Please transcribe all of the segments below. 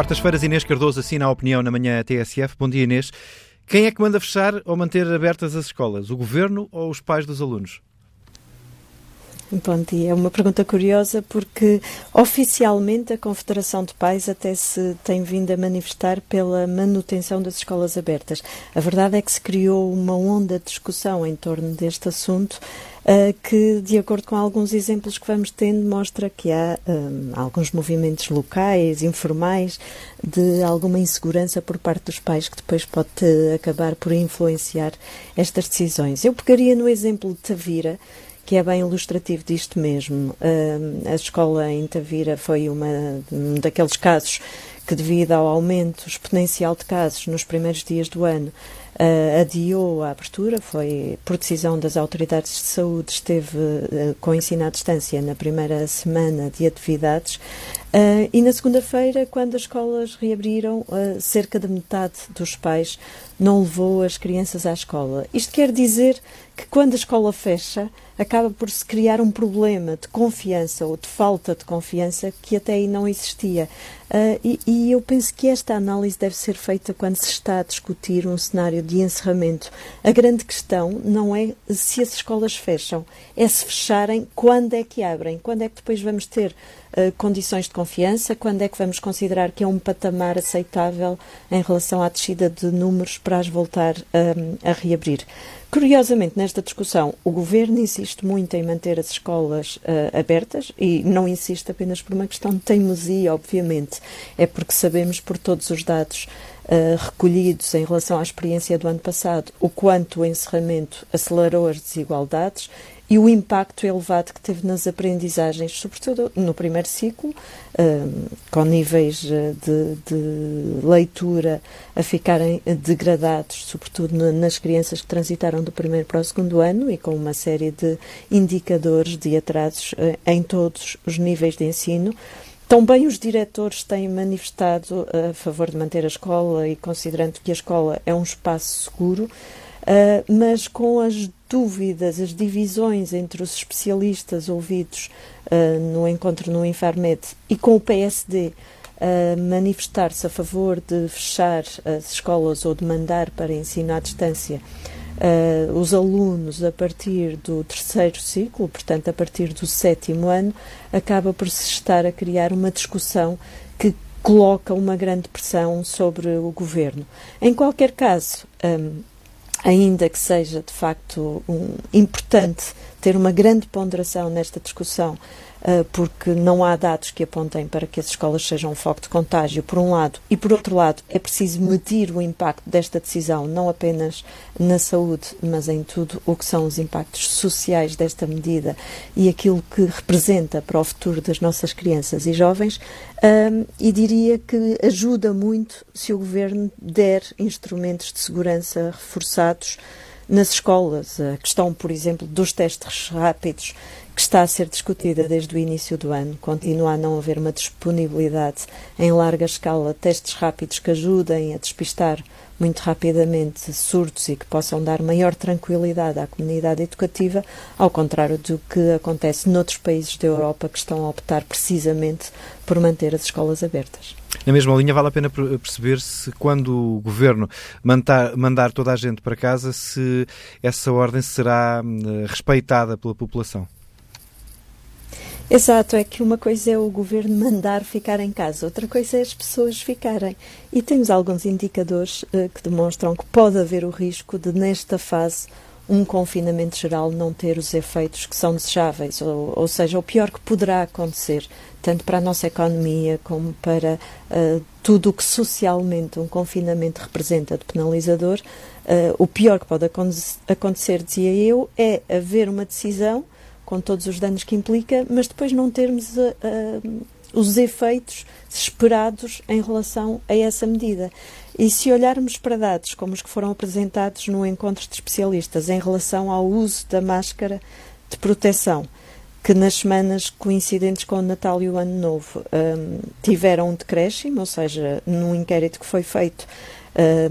Quartas-feiras, Inês Cardoso assina a opinião na manhã TSF. Bom dia, Inês. Quem é que manda fechar ou manter abertas as escolas? O governo ou os pais dos alunos? Bom dia. É uma pergunta curiosa porque oficialmente a Confederação de Pais até se tem vindo a manifestar pela manutenção das escolas abertas. A verdade é que se criou uma onda de discussão em torno deste assunto uh, que, de acordo com alguns exemplos que vamos tendo, mostra que há um, alguns movimentos locais, informais, de alguma insegurança por parte dos pais que depois pode acabar por influenciar estas decisões. Eu pegaria no exemplo de Tavira que é bem ilustrativo disto mesmo. A escola em Tavira foi uma, um daqueles casos que, devido ao aumento exponencial de casos nos primeiros dias do ano, uh, adiou a abertura, foi por decisão das autoridades de saúde, esteve uh, com ensino à distância na primeira semana de atividades. Uh, e na segunda-feira, quando as escolas reabriram, cerca de metade dos pais não levou as crianças à escola. Isto quer dizer que quando a escola fecha, acaba por se criar um problema de confiança ou de falta de confiança que até aí não existia. Uh, e, e, eu penso que esta análise deve ser feita quando se está a discutir um cenário de encerramento. A grande questão não é se as escolas fecham, é se fecharem, quando é que abrem, quando é que depois vamos ter uh, condições de confiança, quando é que vamos considerar que é um patamar aceitável em relação à descida de números para as voltar um, a reabrir. Curiosamente, nesta discussão, o governo insiste muito em manter as escolas uh, abertas e não insiste apenas por uma questão de teimosia, obviamente. É porque sabemos por todos os dados uh, recolhidos em relação à experiência do ano passado o quanto o encerramento acelerou as desigualdades e o impacto elevado que teve nas aprendizagens, sobretudo no primeiro ciclo, um, com níveis eh, de, de, leitura a ficarem degradados, sobretudo nas crianças que transitaram do primeiro para o segundo ano e com uma série de indicadores de atrasos uh, em todos os níveis de ensino. Também os diretores têm manifestado a favor de manter a escola e considerando que a escola é um espaço seguro, uh, mas com as dúvidas, as divisões entre os especialistas ouvidos uh, no encontro no Infarmed e com o PSD a uh, manifestar-se a favor de fechar as escolas ou de mandar para ensino à distância uh, os alunos a partir do terceiro ciclo, portanto, a partir do sétimo ano, acaba por se estar a criar uma discussão que coloca uma grande pressão sobre o governo. Em qualquer caso, um, ainda que seja de facto um, importante ter uma grande ponderação nesta discussão, uh, porque não há dados que apontem para que as escolas sejam um foco de contágio, por um lado, e por outro lado, é preciso medir o impacto desta decisão, não apenas na saúde, mas em tudo o que são os impactos sociais desta medida e aquilo que representa para o futuro das nossas crianças e jovens. Um, e diria que ajuda muito se o governo der instrumentos de segurança reforçados nas escolas. A questão, por exemplo, dos testes rápidos que está a ser discutida desde o início do ano. Continua a não haver uma disponibilidade em larga escala, testes rápidos que ajudem a despistar muito rapidamente surtos e que possam dar maior tranquilidade à comunidade educativa, ao contrário do que acontece noutros países da Europa que estão a optar precisamente por manter as escolas abertas. Na mesma linha, vale a pena perceber se quando o governo mandar, mandar toda a gente para casa, se essa ordem será hum, respeitada pela população. Exato, é que uma coisa é o governo mandar ficar em casa, outra coisa é as pessoas ficarem. E temos alguns indicadores uh, que demonstram que pode haver o risco de, nesta fase, um confinamento geral não ter os efeitos que são desejáveis, ou, ou seja, o pior que poderá acontecer, tanto para a nossa economia como para uh, tudo o que socialmente um confinamento representa de penalizador, uh, o pior que pode acontecer, dizia eu, é haver uma decisão com todos os danos que implica, mas depois não termos uh, os efeitos esperados em relação a essa medida. E se olharmos para dados como os que foram apresentados no encontro de especialistas em relação ao uso da máscara de proteção, que nas semanas coincidentes com o Natal e o Ano Novo um, tiveram um decréscimo, ou seja, num inquérito que foi feito,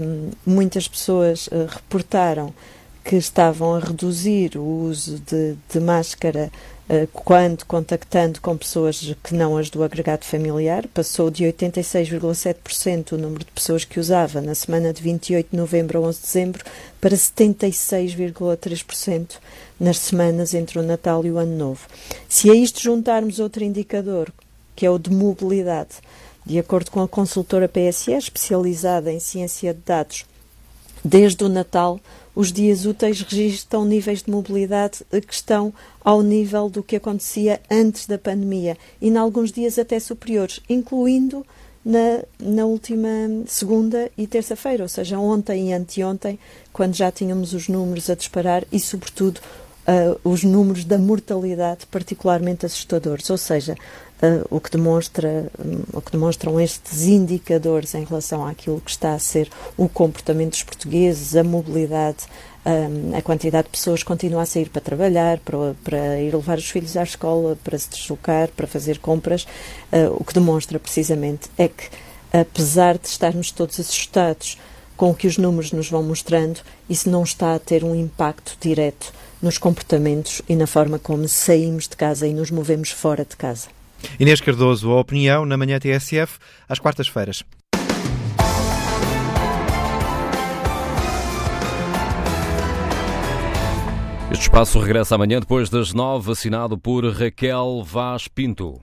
um, muitas pessoas uh, reportaram que estavam a reduzir o uso de, de máscara quando contactando com pessoas que não as do agregado familiar, passou de 86,7% o número de pessoas que usava na semana de 28 de novembro a 11 de dezembro para 76,3% nas semanas entre o Natal e o Ano Novo. Se a isto juntarmos outro indicador, que é o de mobilidade, de acordo com a consultora PSE, especializada em ciência de dados, desde o Natal, os dias úteis registram níveis de mobilidade que estão ao nível do que acontecia antes da pandemia e, em alguns dias, até superiores, incluindo na, na última segunda e terça-feira, ou seja, ontem e anteontem, quando já tínhamos os números a disparar e, sobretudo, uh, os números da mortalidade particularmente assustadores. Ou seja, Uh, o, que demonstra, um, o que demonstram estes indicadores em relação àquilo que está a ser o comportamento dos portugueses, a mobilidade, um, a quantidade de pessoas que continua a sair para trabalhar, para, para, ir levar os filhos à escola, para se deslocar, para fazer compras, uh, o que demonstra precisamente é que, apesar de estarmos todos assustados com o que os números nos vão mostrando, isso não está a ter um impacto direto nos comportamentos e na forma como saímos de casa e nos movemos fora de casa. Inês Cardoso, a opinião na manhã TSF, às quartas-feiras. Este espaço regressa amanhã depois das nove, assinado por Raquel Vaz Pinto.